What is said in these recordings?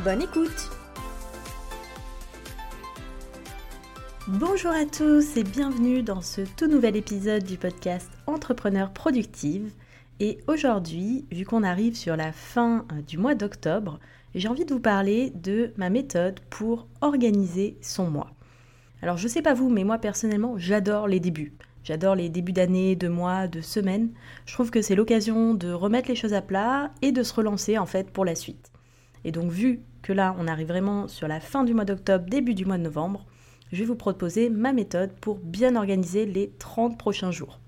Bonne écoute Bonjour à tous et bienvenue dans ce tout nouvel épisode du podcast Entrepreneur Productive. Et aujourd'hui, vu qu'on arrive sur la fin euh, du mois d'octobre, j'ai envie de vous parler de ma méthode pour organiser son mois. Alors je sais pas vous, mais moi personnellement, j'adore les débuts. J'adore les débuts d'année, de mois, de semaines. Je trouve que c'est l'occasion de remettre les choses à plat et de se relancer en fait pour la suite. Et donc vu que là on arrive vraiment sur la fin du mois d'octobre, début du mois de novembre, je vais vous proposer ma méthode pour bien organiser les 30 prochains jours.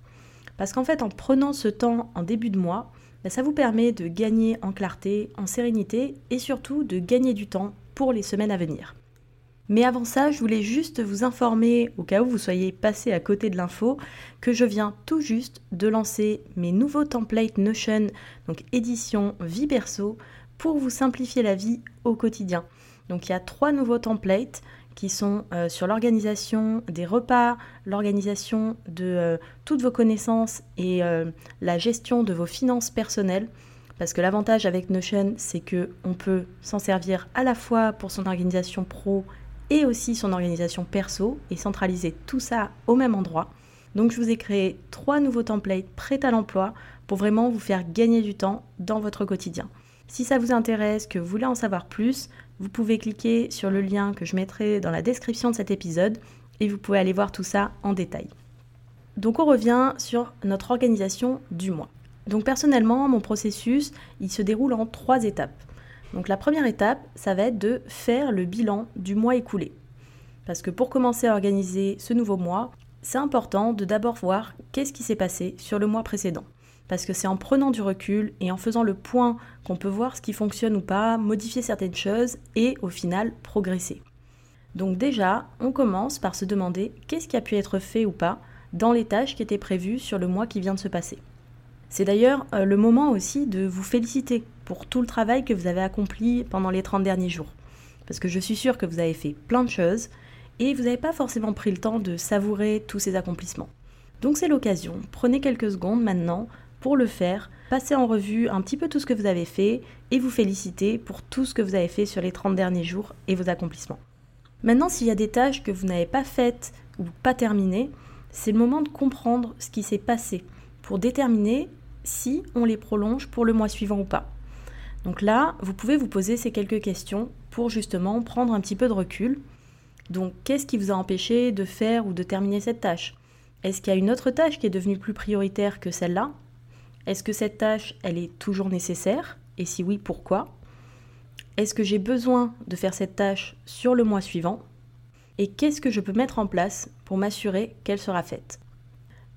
Parce qu'en fait en prenant ce temps en début de mois, bah, ça vous permet de gagner en clarté, en sérénité et surtout de gagner du temps pour les semaines à venir. Mais avant ça, je voulais juste vous informer, au cas où vous soyez passé à côté de l'info, que je viens tout juste de lancer mes nouveaux templates Notion, donc édition vie perso, pour vous simplifier la vie au quotidien. Donc il y a trois nouveaux templates qui sont euh, sur l'organisation des repas, l'organisation de euh, toutes vos connaissances et euh, la gestion de vos finances personnelles. Parce que l'avantage avec Notion, c'est que on peut s'en servir à la fois pour son organisation pro et aussi son organisation perso et centraliser tout ça au même endroit. Donc je vous ai créé trois nouveaux templates prêts à l'emploi pour vraiment vous faire gagner du temps dans votre quotidien. Si ça vous intéresse, que vous voulez en savoir plus, vous pouvez cliquer sur le lien que je mettrai dans la description de cet épisode et vous pouvez aller voir tout ça en détail. Donc on revient sur notre organisation du mois. Donc personnellement, mon processus, il se déroule en trois étapes. Donc la première étape, ça va être de faire le bilan du mois écoulé. Parce que pour commencer à organiser ce nouveau mois, c'est important de d'abord voir qu'est-ce qui s'est passé sur le mois précédent. Parce que c'est en prenant du recul et en faisant le point qu'on peut voir ce qui fonctionne ou pas, modifier certaines choses et au final progresser. Donc déjà, on commence par se demander qu'est-ce qui a pu être fait ou pas dans les tâches qui étaient prévues sur le mois qui vient de se passer. C'est d'ailleurs euh, le moment aussi de vous féliciter pour tout le travail que vous avez accompli pendant les 30 derniers jours. Parce que je suis sûre que vous avez fait plein de choses et vous n'avez pas forcément pris le temps de savourer tous ces accomplissements. Donc c'est l'occasion, prenez quelques secondes maintenant pour le faire, passez en revue un petit peu tout ce que vous avez fait et vous féliciter pour tout ce que vous avez fait sur les 30 derniers jours et vos accomplissements. Maintenant, s'il y a des tâches que vous n'avez pas faites ou pas terminées, c'est le moment de comprendre ce qui s'est passé pour déterminer si on les prolonge pour le mois suivant ou pas. Donc là, vous pouvez vous poser ces quelques questions pour justement prendre un petit peu de recul. Donc, qu'est-ce qui vous a empêché de faire ou de terminer cette tâche? Est-ce qu'il y a une autre tâche qui est devenue plus prioritaire que celle-là? Est-ce que cette tâche, elle est toujours nécessaire? Et si oui, pourquoi? Est-ce que j'ai besoin de faire cette tâche sur le mois suivant? Et qu'est-ce que je peux mettre en place pour m'assurer qu'elle sera faite?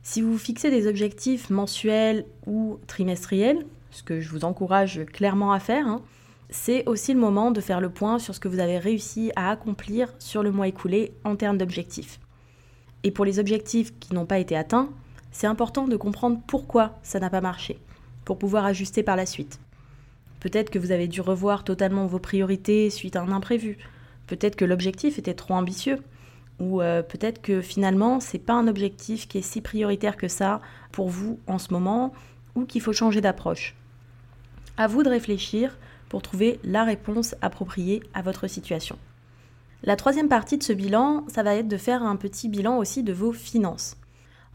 Si vous fixez des objectifs mensuels ou trimestriels, ce que je vous encourage clairement à faire, hein, c'est aussi le moment de faire le point sur ce que vous avez réussi à accomplir sur le mois écoulé en termes d'objectifs. Et pour les objectifs qui n'ont pas été atteints, c'est important de comprendre pourquoi ça n'a pas marché, pour pouvoir ajuster par la suite. Peut-être que vous avez dû revoir totalement vos priorités suite à un imprévu. Peut-être que l'objectif était trop ambitieux ou euh, peut-être que finalement c'est pas un objectif qui est si prioritaire que ça pour vous en ce moment ou qu'il faut changer d'approche. À vous de réfléchir pour trouver la réponse appropriée à votre situation. La troisième partie de ce bilan, ça va être de faire un petit bilan aussi de vos finances.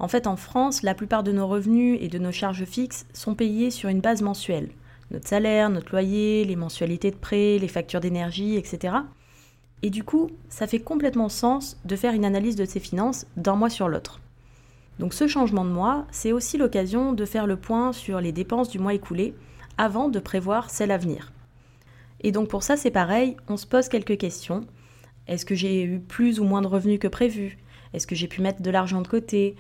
En fait, en France, la plupart de nos revenus et de nos charges fixes sont payés sur une base mensuelle. Notre salaire, notre loyer, les mensualités de prêt, les factures d'énergie, etc. Et du coup, ça fait complètement sens de faire une analyse de ses finances d'un mois sur l'autre. Donc ce changement de mois, c'est aussi l'occasion de faire le point sur les dépenses du mois écoulé avant de prévoir celles à venir. Et donc pour ça, c'est pareil, on se pose quelques questions. Est-ce que j'ai eu plus ou moins de revenus que prévu? Est-ce que j'ai pu mettre de l'argent de côté?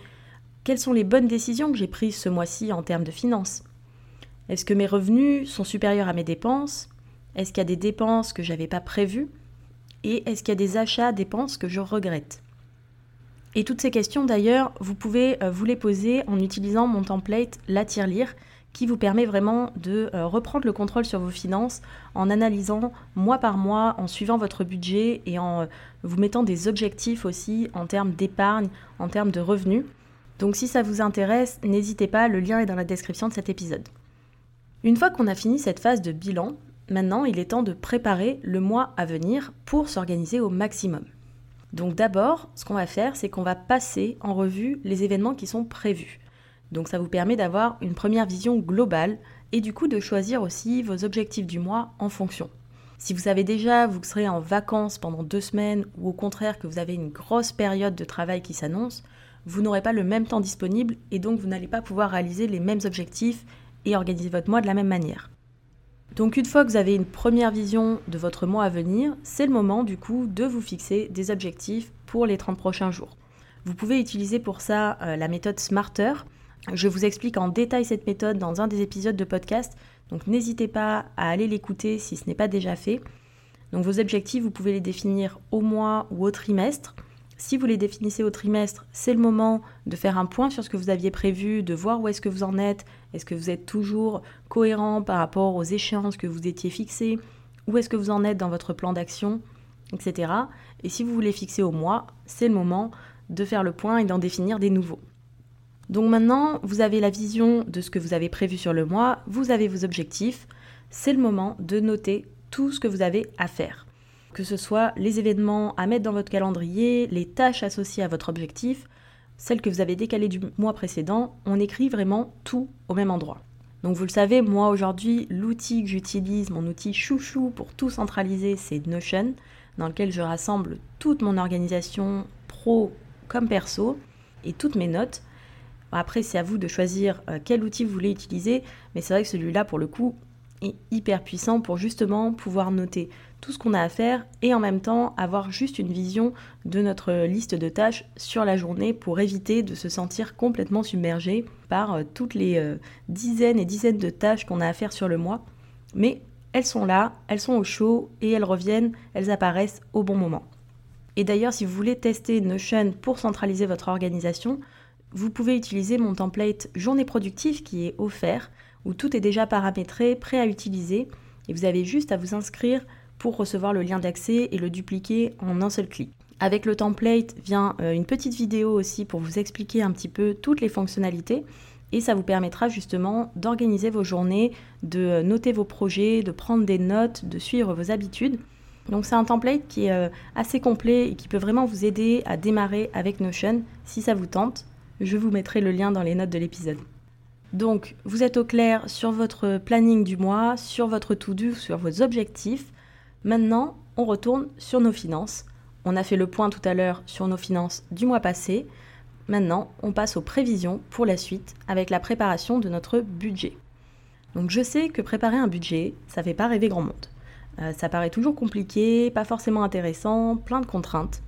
Quelles sont les bonnes décisions que j'ai prises ce mois-ci en termes de finances? Est-ce que mes revenus sont supérieurs à mes dépenses? Est-ce qu'il y a des dépenses que j'avais pas prévues? Et est-ce qu'il y a des achats, dépenses que je regrette? Et toutes ces questions d'ailleurs, vous pouvez euh, vous les poser en utilisant mon template La tirelire qui vous permet vraiment de euh, reprendre le contrôle sur vos finances en analysant mois par mois, en suivant votre budget et en euh, vous mettant des objectifs aussi en termes d'épargne, en termes de revenus. Donc si ça vous intéresse, n'hésitez pas, le lien est dans la description de cet épisode. Une fois qu'on a fini cette phase de bilan, maintenant il est temps de préparer le mois à venir pour s'organiser au maximum. Donc d'abord, ce qu'on va faire, c'est qu'on va passer en revue les événements qui sont prévus. Donc ça vous permet d'avoir une première vision globale et du coup de choisir aussi vos objectifs du mois en fonction. Si vous savez déjà vous serez en vacances pendant deux semaines ou au contraire que vous avez une grosse période de travail qui s'annonce, vous n'aurez pas le même temps disponible et donc vous n'allez pas pouvoir réaliser les mêmes objectifs et organiser votre mois de la même manière. Donc une fois que vous avez une première vision de votre mois à venir, c'est le moment du coup de vous fixer des objectifs pour les 30 prochains jours. Vous pouvez utiliser pour ça euh, la méthode Smarter je vous explique en détail cette méthode dans un des épisodes de podcast, donc n'hésitez pas à aller l'écouter si ce n'est pas déjà fait. Donc vos objectifs, vous pouvez les définir au mois ou au trimestre. Si vous les définissez au trimestre, c'est le moment de faire un point sur ce que vous aviez prévu, de voir où est-ce que vous en êtes, est-ce que vous êtes toujours cohérent par rapport aux échéances que vous étiez fixées, où est-ce que vous en êtes dans votre plan d'action, etc. Et si vous voulez fixer au mois, c'est le moment de faire le point et d'en définir des nouveaux. Donc maintenant, vous avez la vision de ce que vous avez prévu sur le mois, vous avez vos objectifs, c'est le moment de noter tout ce que vous avez à faire. Que ce soit les événements à mettre dans votre calendrier, les tâches associées à votre objectif, celles que vous avez décalées du mois précédent, on écrit vraiment tout au même endroit. Donc vous le savez, moi aujourd'hui, l'outil que j'utilise, mon outil chouchou pour tout centraliser, c'est Notion, dans lequel je rassemble toute mon organisation pro comme perso et toutes mes notes. Après, c'est à vous de choisir euh, quel outil vous voulez utiliser, mais c'est vrai que celui-là, pour le coup, est hyper puissant pour justement pouvoir noter tout ce qu'on a à faire et en même temps avoir juste une vision de notre liste de tâches sur la journée pour éviter de se sentir complètement submergé par euh, toutes les euh, dizaines et dizaines de tâches qu'on a à faire sur le mois. Mais elles sont là, elles sont au chaud et elles reviennent, elles apparaissent au bon moment. Et d'ailleurs, si vous voulez tester Notion pour centraliser votre organisation, vous pouvez utiliser mon template journée productive qui est offert, où tout est déjà paramétré, prêt à utiliser, et vous avez juste à vous inscrire pour recevoir le lien d'accès et le dupliquer en un seul clic. Avec le template vient euh, une petite vidéo aussi pour vous expliquer un petit peu toutes les fonctionnalités et ça vous permettra justement d'organiser vos journées, de noter vos projets, de prendre des notes, de suivre vos habitudes. Donc c'est un template qui est euh, assez complet et qui peut vraiment vous aider à démarrer avec Notion si ça vous tente. Je vous mettrai le lien dans les notes de l'épisode. Donc, vous êtes au clair sur votre planning du mois, sur votre to-do, sur vos objectifs. Maintenant, on retourne sur nos finances. On a fait le point tout à l'heure sur nos finances du mois passé. Maintenant, on passe aux prévisions pour la suite avec la préparation de notre budget. Donc, je sais que préparer un budget, ça fait pas rêver grand monde. Euh, ça paraît toujours compliqué, pas forcément intéressant, plein de contraintes.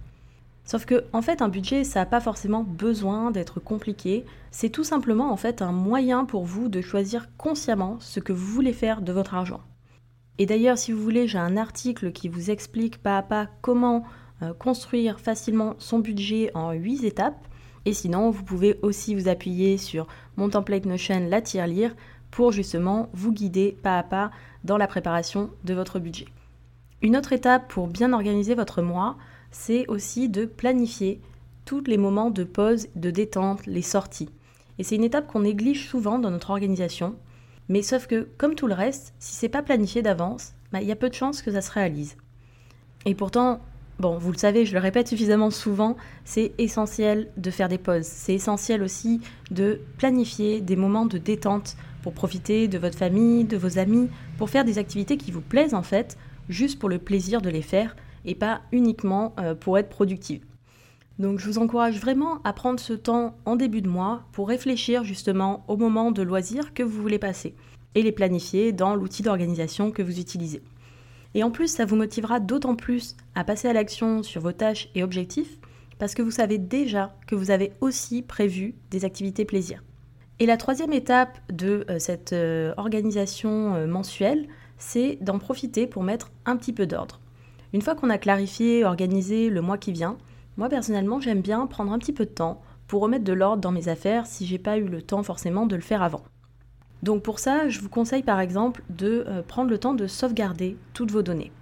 Sauf que, en fait, un budget, ça n'a pas forcément besoin d'être compliqué. C'est tout simplement, en fait, un moyen pour vous de choisir consciemment ce que vous voulez faire de votre argent. Et d'ailleurs, si vous voulez, j'ai un article qui vous explique pas à pas comment euh, construire facilement son budget en 8 étapes. Et sinon, vous pouvez aussi vous appuyer sur mon template Notion La Tirelire pour justement vous guider pas à pas dans la préparation de votre budget. Une autre étape pour bien organiser votre mois, c'est aussi de planifier tous les moments de pause, de détente, les sorties. Et c'est une étape qu'on néglige souvent dans notre organisation. Mais sauf que, comme tout le reste, si c'est pas planifié d'avance, bah, il y a peu de chances que ça se réalise. Et pourtant, bon, vous le savez, je le répète suffisamment souvent, c'est essentiel de faire des pauses. C'est essentiel aussi de planifier des moments de détente pour profiter de votre famille, de vos amis, pour faire des activités qui vous plaisent en fait, juste pour le plaisir de les faire et pas uniquement euh, pour être productive. Donc je vous encourage vraiment à prendre ce temps en début de mois pour réfléchir justement au moment de loisirs que vous voulez passer et les planifier dans l'outil d'organisation que vous utilisez. Et en plus, ça vous motivera d'autant plus à passer à l'action sur vos tâches et objectifs parce que vous savez déjà que vous avez aussi prévu des activités plaisir. Et la troisième étape de euh, cette euh, organisation mensuelle, c'est d'en profiter pour mettre un petit peu d'ordre. Une fois qu'on a clarifié, organisé le mois qui vient, moi personnellement j'aime bien prendre un petit peu de temps pour remettre de l'ordre dans mes affaires si j'ai pas eu le temps forcément de le faire avant. Donc pour ça, je vous conseille par exemple de euh, prendre le temps de sauvegarder toutes vos données.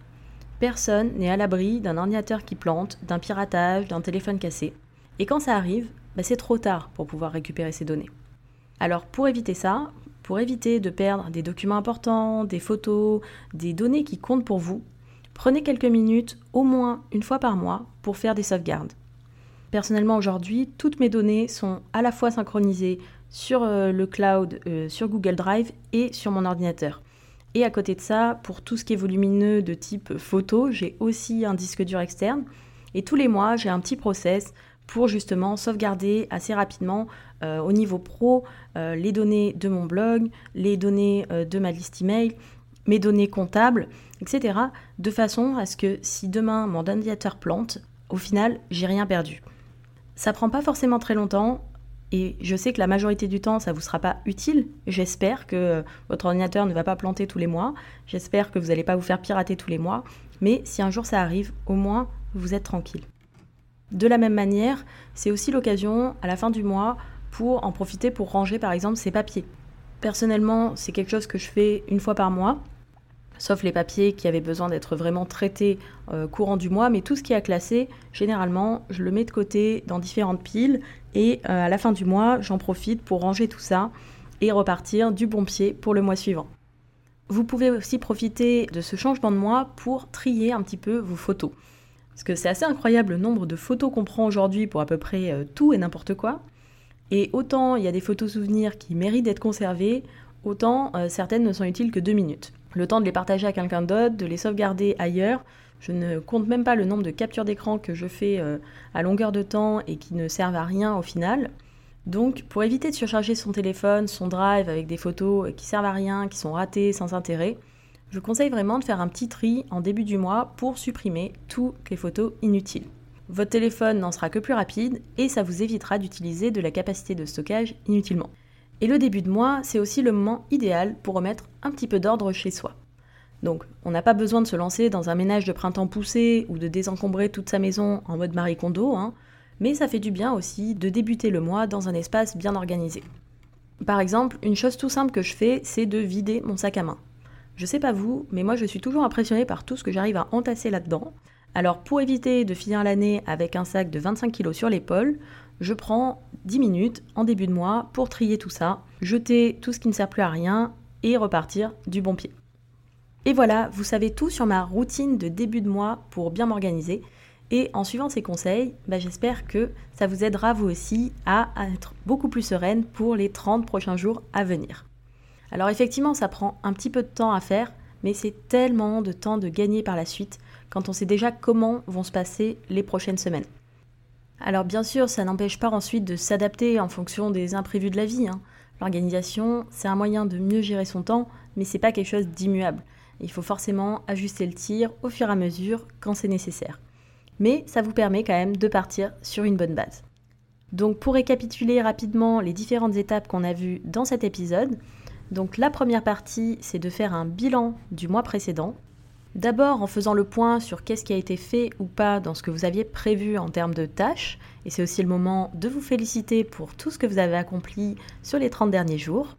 Personne n'est à l'abri d'un ordinateur qui plante, d'un piratage, d'un téléphone cassé. Et quand ça arrive, bah, c'est trop tard pour pouvoir récupérer ces données. Alors pour éviter ça, pour éviter de perdre des documents importants, des photos, des données qui comptent pour vous, prenez quelques minutes, au moins une fois par mois, pour faire des sauvegardes. Personnellement aujourd'hui, toutes mes données sont à la fois synchronisées sur euh, le cloud, euh, sur Google Drive et sur mon ordinateur. Et à côté de ça, pour tout ce qui est volumineux de type photo, j'ai aussi un disque dur externe. Et tous les mois, j'ai un petit process pour justement sauvegarder assez rapidement euh, au niveau pro les données de mon blog, les données de ma liste email, mes données comptables, etc. De façon à ce que si demain mon ordinateur plante, au final, j'ai rien perdu. Ça prend pas forcément très longtemps. Et je sais que la majorité du temps, ça vous sera pas utile. J'espère que votre ordinateur ne va pas planter tous les mois. J'espère que vous n'allez pas vous faire pirater tous les mois. Mais si un jour ça arrive, au moins, vous êtes tranquille. De la même manière, c'est aussi l'occasion, à la fin du mois, pour en profiter pour ranger par exemple ses papiers. Personnellement, c'est quelque chose que je fais une fois par mois, sauf les papiers qui avaient besoin d'être vraiment traités euh, courant du mois, mais tout ce qui est à classer, généralement, je le mets de côté dans différentes piles et euh, à la fin du mois, j'en profite pour ranger tout ça et repartir du bon pied pour le mois suivant. Vous pouvez aussi profiter de ce changement de mois pour trier un petit peu vos photos. Parce que c'est assez incroyable le nombre de photos qu'on prend aujourd'hui pour à peu près euh, tout et n'importe quoi. Et autant il y a des photos souvenirs qui méritent d'être conservées, autant certaines ne sont utiles que deux minutes. Le temps de les partager à quelqu'un d'autre, de les sauvegarder ailleurs, je ne compte même pas le nombre de captures d'écran que je fais euh, à longueur de temps et qui ne servent à rien au final. Donc, pour éviter de surcharger son téléphone, son drive avec des photos qui servent à rien, qui sont ratées, sans intérêt, je conseille vraiment de faire un petit tri en début du mois pour supprimer toutes les photos inutiles. Votre téléphone n'en sera que plus rapide et ça vous évitera d'utiliser de la capacité de stockage inutilement. Et le début de mois, c'est aussi le moment idéal pour remettre un petit peu d'ordre chez soi. Donc, on n'a pas besoin de se lancer dans un ménage de printemps poussé ou de désencombrer toute sa maison en mode Marie Kondo, hein, mais ça fait du bien aussi de débuter le mois dans un espace bien organisé. Par exemple, une chose tout simple que je fais, c'est de vider mon sac à main. Je sais pas vous, mais moi je suis toujours impressionnée par tout ce que j'arrive à entasser là-dedans. Alors pour éviter de finir l'année avec un sac de 25 kg sur l'épaule, je prends 10 minutes en début de mois pour trier tout ça, jeter tout ce qui ne sert plus à rien et repartir du bon pied. Et voilà, vous savez tout sur ma routine de début de mois pour bien m'organiser. Et en suivant ces conseils, bah, j'espère que ça vous aidera vous aussi à être beaucoup plus sereine pour les 30 prochains jours à venir. Alors effectivement, ça prend un petit peu de temps à faire, mais c'est tellement de temps de gagner par la suite quand on sait déjà comment vont se passer les prochaines semaines. Alors bien sûr, ça n'empêche pas ensuite de s'adapter en fonction des imprévus de la vie. Hein. L'organisation, c'est un moyen de mieux gérer son temps, mais c'est pas quelque chose d'immuable. Il faut forcément ajuster le tir au fur et à mesure quand c'est nécessaire. Mais ça vous permet quand même de partir sur une bonne base. Donc pour récapituler rapidement les différentes étapes qu'on a vues dans cet épisode, donc la première partie, c'est de faire un bilan du mois précédent. D'abord en faisant le point sur qu'est-ce qui a été fait ou pas dans ce que vous aviez prévu en termes de tâches, et c'est aussi le moment de vous féliciter pour tout ce que vous avez accompli sur les 30 derniers jours.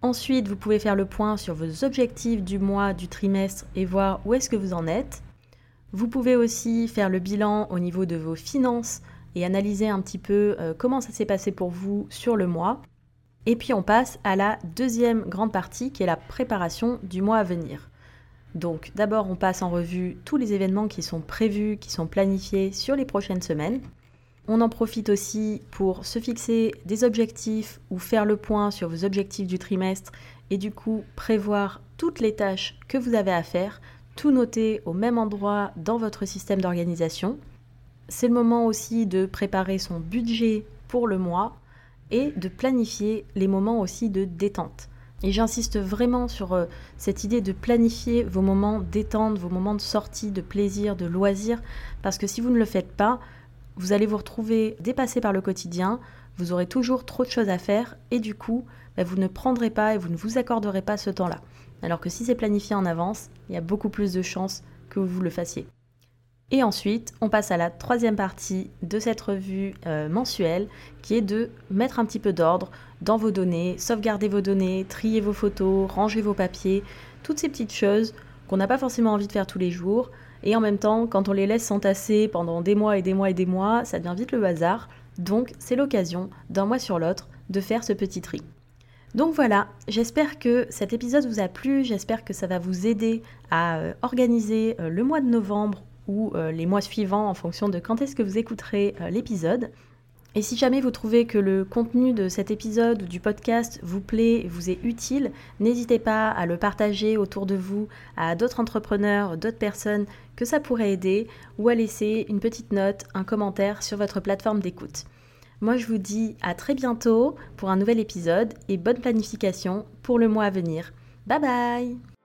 Ensuite, vous pouvez faire le point sur vos objectifs du mois, du trimestre et voir où est-ce que vous en êtes. Vous pouvez aussi faire le bilan au niveau de vos finances et analyser un petit peu euh, comment ça s'est passé pour vous sur le mois. Et puis on passe à la deuxième grande partie qui est la préparation du mois à venir. Donc d'abord on passe en revue tous les événements qui sont prévus, qui sont planifiés sur les prochaines semaines. On en profite aussi pour se fixer des objectifs ou faire le point sur vos objectifs du trimestre et du coup prévoir toutes les tâches que vous avez à faire, tout noter au même endroit dans votre système d'organisation. C'est le moment aussi de préparer son budget pour le mois et de planifier les moments aussi de détente. Et j'insiste vraiment sur euh, cette idée de planifier vos moments détente, vos moments de sortie, de plaisir, de loisir, parce que si vous ne le faites pas, vous allez vous retrouver dépassé par le quotidien, vous aurez toujours trop de choses à faire, et du coup, bah, vous ne prendrez pas et vous ne vous accorderez pas ce temps-là. alors que si c'est planifié en avance, il y a beaucoup plus de chances que vous le fassiez. Et ensuite, on passe à la troisième partie de cette revue euh, mensuelle, qui est de mettre un petit peu d'ordre dans vos données, sauvegarder vos données, trier vos photos, ranger vos papiers, toutes ces petites choses qu'on n'a pas forcément envie de faire tous les jours. Et en même temps, quand on les laisse s'entasser pendant des mois et des mois et des mois, ça devient vite le hasard. Donc c'est l'occasion, d'un mois sur l'autre, de faire ce petit tri. Donc voilà, j'espère que cet épisode vous a plu, j'espère que ça va vous aider à euh, organiser euh, le mois de novembre ou euh, les mois suivants en fonction de quand est-ce que vous écouterez l'épisode. Et si jamais vous trouvez que le contenu de cet épisode ou du podcast vous plaît, vous est utile, n'hésitez pas à le partager autour de vous à d'autres entrepreneurs, d'autres personnes que ça pourrait aider, ou à laisser une petite note, un commentaire sur votre plateforme d'écoute. Moi je vous dis à très bientôt pour un nouvel épisode et bonne planification pour le mois à venir. Bye bye